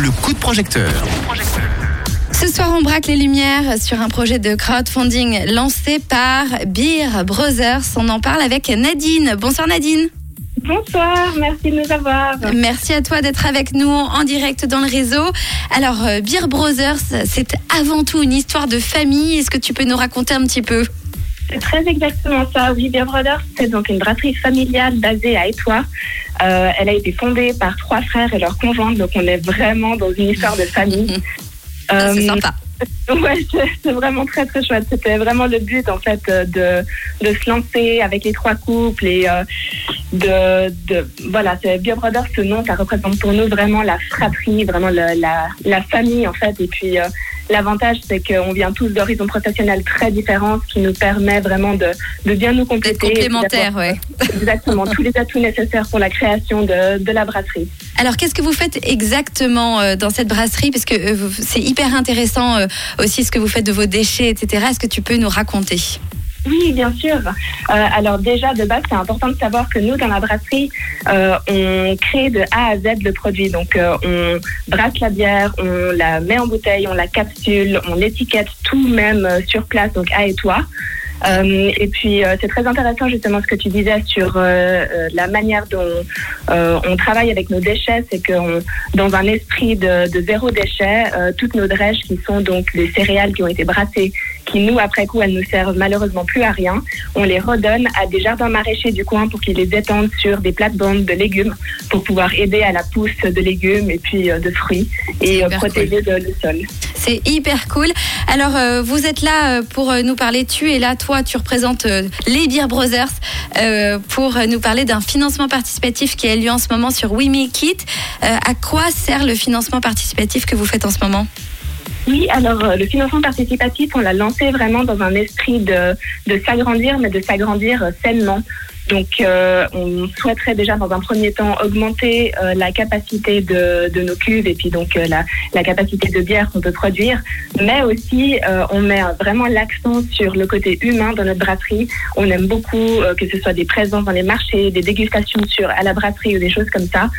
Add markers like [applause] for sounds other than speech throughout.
le coup de projecteur. Ce soir, on braque les lumières sur un projet de crowdfunding lancé par Beer Brothers. On en parle avec Nadine. Bonsoir Nadine. Bonsoir, merci de nous avoir. Merci à toi d'être avec nous en direct dans le réseau. Alors, euh, Beer Brothers, c'est avant tout une histoire de famille. Est-ce que tu peux nous raconter un petit peu? C'est très exactement ça. Oui, Beer Brothers, c'est donc une brasserie familiale basée à Étoile. Euh, elle a été fondée par trois frères et leurs conjointes, donc on est vraiment dans une histoire de famille. [laughs] Ah, c'est Euh, sympa. [laughs] Ouais, c'est- c'est vraiment très très chouette. C'était vraiment le but en fait euh, de, de se lancer avec les trois couples et euh, de, de voilà, c'est Bio Brothers, ce nom, ça représente pour nous vraiment la fratrie, vraiment le- la, la famille en fait. Et puis euh, l'avantage c'est qu'on vient tous d'horizons professionnels très différents, ce qui nous permet vraiment de, de bien nous compléter. et complémentaire, d'avoir ouais. Exactement, tous les atouts nécessaires pour la création de, de la brasserie. Alors, qu'est-ce que vous faites exactement euh, dans cette brasserie? Parce que euh, c'est hyper intéressant euh, aussi ce que vous faites de vos déchets, etc. Est-ce que tu peux nous raconter? Oui, bien sûr. Euh, alors déjà, de base, c'est important de savoir que nous, dans la brasserie, euh, on crée de A à Z le produit. Donc, euh, on brasse la bière, on la met en bouteille, on la capsule, on l'étiquette tout même euh, sur place, donc à et toi. Euh, et puis, euh, c'est très intéressant justement ce que tu disais sur euh, euh, la manière dont euh, on travaille avec nos déchets. C'est que dans un esprit de, de zéro déchet, toutes nos drèches qui sont donc les céréales qui ont été brassées, qui nous, après coup, elles nous servent malheureusement plus à rien, on les redonne à des jardins maraîchers du coin pour qu'ils les étendent sur des plates-bandes de légumes pour pouvoir aider à la pousse de légumes et puis euh, de fruits et euh, protéger le, le sol. C'est hyper cool. Alors, euh, vous êtes là pour nous parler. Tu es là, toi, tu représentes euh, les Beer Brothers euh, pour nous parler d'un financement participatif qui a lieu en ce moment sur We Make It. À quoi sert le financement participatif que vous faites en ce moment? Oui, alors euh, le financement participatif, on l'a lancé vraiment dans un esprit de, de s'agrandir, mais de s'agrandir euh, sainement. Donc, euh, on souhaiterait déjà dans un premier temps augmenter euh, la capacité de, de nos cuves et puis donc euh, la, capacité de bière qu'on peut produire, mais aussi on met vraiment l'accent sur le côté humain dans notre brasserie. On aime beaucoup que ce soit des présences dans les marchés, des dégustations sur à la brasserie ou des choses comme ça.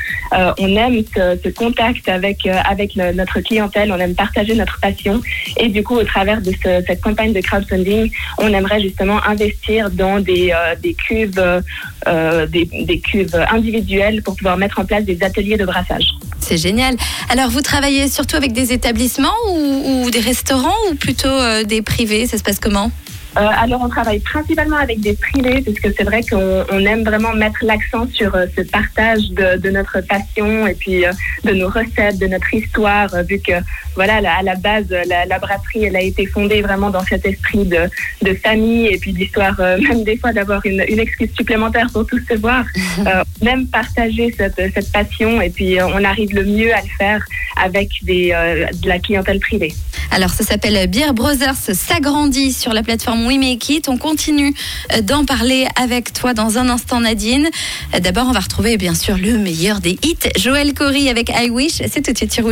On aime ce, contact avec avec notre clientèle, on aime partager notre passion et du coup au travers de ce- cette campagne de crowdfunding, on aimerait justement investir dans des des cuves euh, des, des cuves individuelles pour pouvoir mettre en place des ateliers de brassage. C'est génial. Alors, vous travaillez surtout avec des établissements ou, ou des restaurants ou plutôt euh, des privés? Ça se passe comment? Euh, alors, on travaille principalement avec des privés, parce que c'est vrai qu'on on aime vraiment mettre l'accent sur euh, ce partage de, de notre passion et puis euh, de nos recettes, de notre histoire, euh, vu que, voilà, la- à la base, la, la brasserie, elle a été fondée vraiment dans cet esprit de, de famille et puis d'histoire, euh, [laughs] même des fois d'avoir une, une excuse supplémentaire pour tous se voir. [laughs] Euh, on aime partager cette, cette passion et puis euh, on arrive le mieux à le faire avec des, euh, de la clientèle privée. Alors, ça s'appelle Beer Brothers s'agrandit sur la plateforme We Make It. On continue euh, d'en parler avec toi dans un instant, Nadine. Euh, D'abord, on va retrouver bien sûr le meilleur des hits. Joël Cory avec I Wish. C'est tout de suite.